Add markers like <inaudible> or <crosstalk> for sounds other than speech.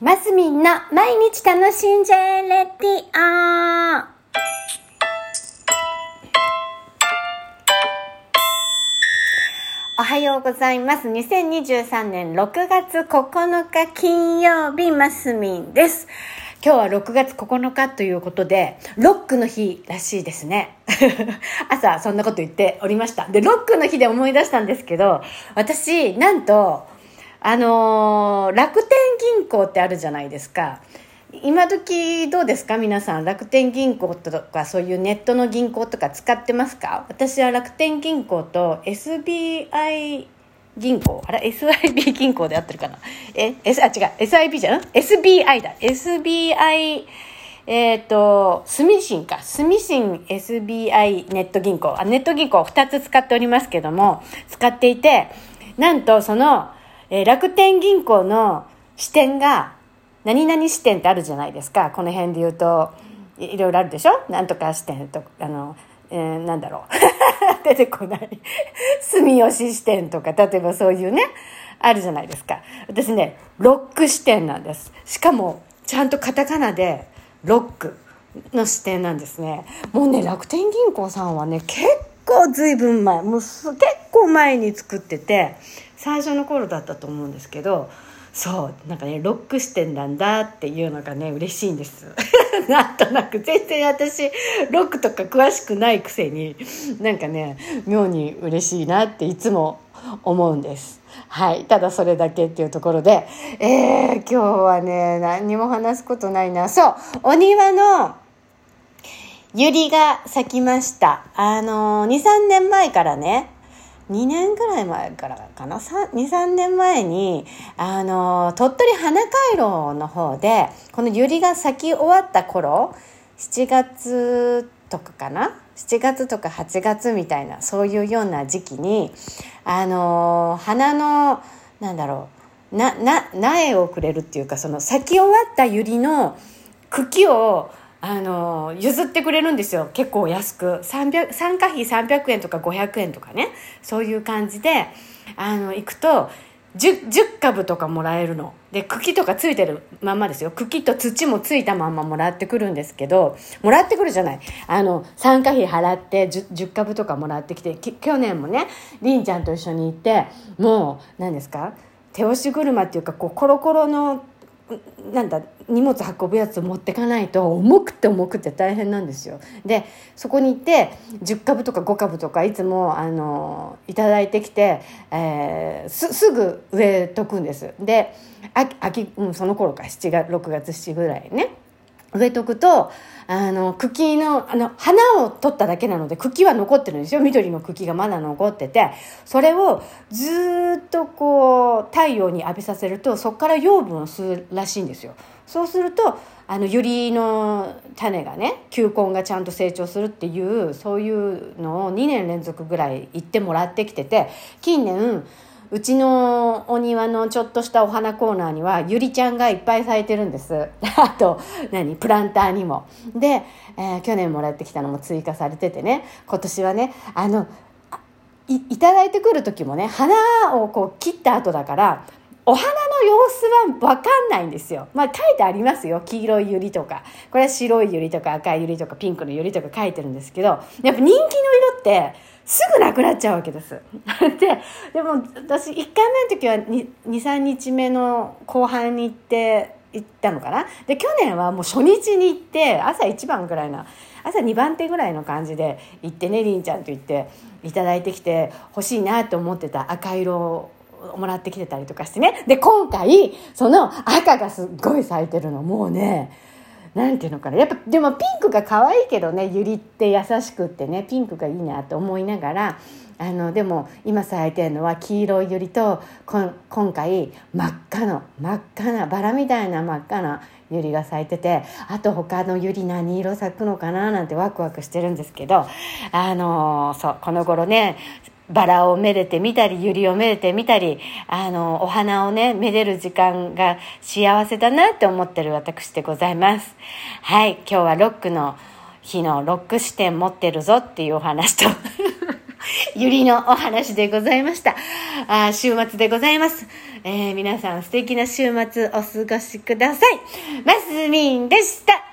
マスミンの毎日楽しんじゃえレディオおはようございます。2023年6月9日金曜日、マスミンです。今日は6月9日ということで、ロックの日らしいですね。<laughs> 朝、そんなこと言っておりました。で、ロックの日で思い出したんですけど、私、なんと、あのー楽天銀行ってあるじゃないですか。今時どうですか？皆さん楽天銀行とかそういうネットの銀行とか使ってますか？私は楽天銀行と SBI 銀行あれ？SIB <laughs> 銀行で合ってるかな？え？S あ違う。SIB じゃん？SBI だ。SBI えっ、と、住信か。住信 SBI ネット銀行。あ、ネット銀行2つ使っておりますけども、使っていて、なんとその、えー楽天銀行の支店が、何々支店ってあるじゃないですか。この辺で言うと、いいろいろあるでしょ？なんとか支店と、あの、えーなんだろう。<laughs> 出てこない。住吉支店とか、例えばそういうね、あるじゃないですか。私ね、ロック支店なんです。しかも、ちゃんとカタカナで、ロックの支店なんですね。もうね、楽天銀行さんはね、結構ずいぶん前、もう結構前に作ってて、最初の頃だったと思うんですけど、そう、なんかね、ロック支店なんだっていうのがね、嬉しいんです。<laughs> なんとなく、全然私、ロックとか詳しくないくせに、なんかね、妙に嬉しいなっていつも思うんです。はい。ただそれだけっていうところで、えー、今日はね、何にも話すことないな。そう、お庭の、ユリが咲きました。あのー、2、3年前からね、2年ぐらい前からかな？2、3年前に、あの、鳥取花回廊の方で、このユリが咲き終わった頃、7月とかかな？7月とか8月みたいなそういうような時期にあの花のなんだろうなな苗をくれるっていうかその咲き終わったユリの茎をあの譲ってくれるんですよ。結構安く。参加費300円とか500円とかね。そういう感じであの行くと 10, 10株とかもらえるの。で茎とかついてるまんまですよ。茎と土もついたまんまもらってくるんですけどもらってくるじゃない。あの参加費払って 10, 10株とかもらってきて去年もねりんちゃんと一緒に行ってもう何ですか？手押し車っていうかこうコロコロのなんだ荷物運ぶやつ持ってかないと重くて重くて大変なんですよ。でそこに行って10株とか5株とかいつもあのいただいてきて、えーすすぐ植えとくんです。で秋秋、うん、その頃か7月6月7ぐらいね。植えとくとあの茎のあの花を取っただけなので茎は残ってるんですよ。緑の茎がまだ残ってて。それをずっとこう太陽に浴びさせるとそこから養分を吸うらしいんですよ。そうするとあのユリの種がね球根がちゃんと成長するっていうそういうのを2年連続ぐらい行ってもらってきてて近年うちのお庭のちょっとしたお花コーナーにはゆりちゃんがいっぱい咲いてるんです <laughs> あと何プランターにもで、えー去年もらってきたのも追加されててね今年はねあのいいただいてくる時もね花をこう切った後だからお花の様子は分かんないんですよ。まあ書いてありますよ。黄色いユリとか。これは白いユリとか赤いユリとかピンクのユリとか書いてるんですけど、やっぱ人気の色ってすぐなくなっちゃうわけです。<laughs> で、でも私1回目の時は2、3日目の後半に行って、行ったのかな？で、去年はもう初日に行って、朝一番ぐらいな、朝2番手ぐらいの感じで行ってね、りんちゃんと言っていただいてきて欲しいなと思ってた赤色をもらってきてたりとかしてね。で、今回、その赤がすっごい咲いてるの。もうね、なんていうのかな。やっぱ、でもピンクが可愛いけどね、ユリって優しくってね、ピンクがいいなと思いながら、あの、でも今咲いてるのは黄色いユリと、こ今回真っ赤の、真っ赤な、バラみたいな真っ赤なユリが咲いてて、あと他のユリ何色咲くのかななんてワクワクしてるんですけど、あのそう、この頃ね、バラをめでてみたり、ユリをめでてみたり、あの、お花をね、めでる時間が幸せだなって思ってる私でございます。はい、今日はロックの日のロック視点持ってるぞっていうお話と、<laughs> ゆりのお話でございました。あ週末でございます。えー、皆さん素敵な週末お過ごしください。マスミンでした。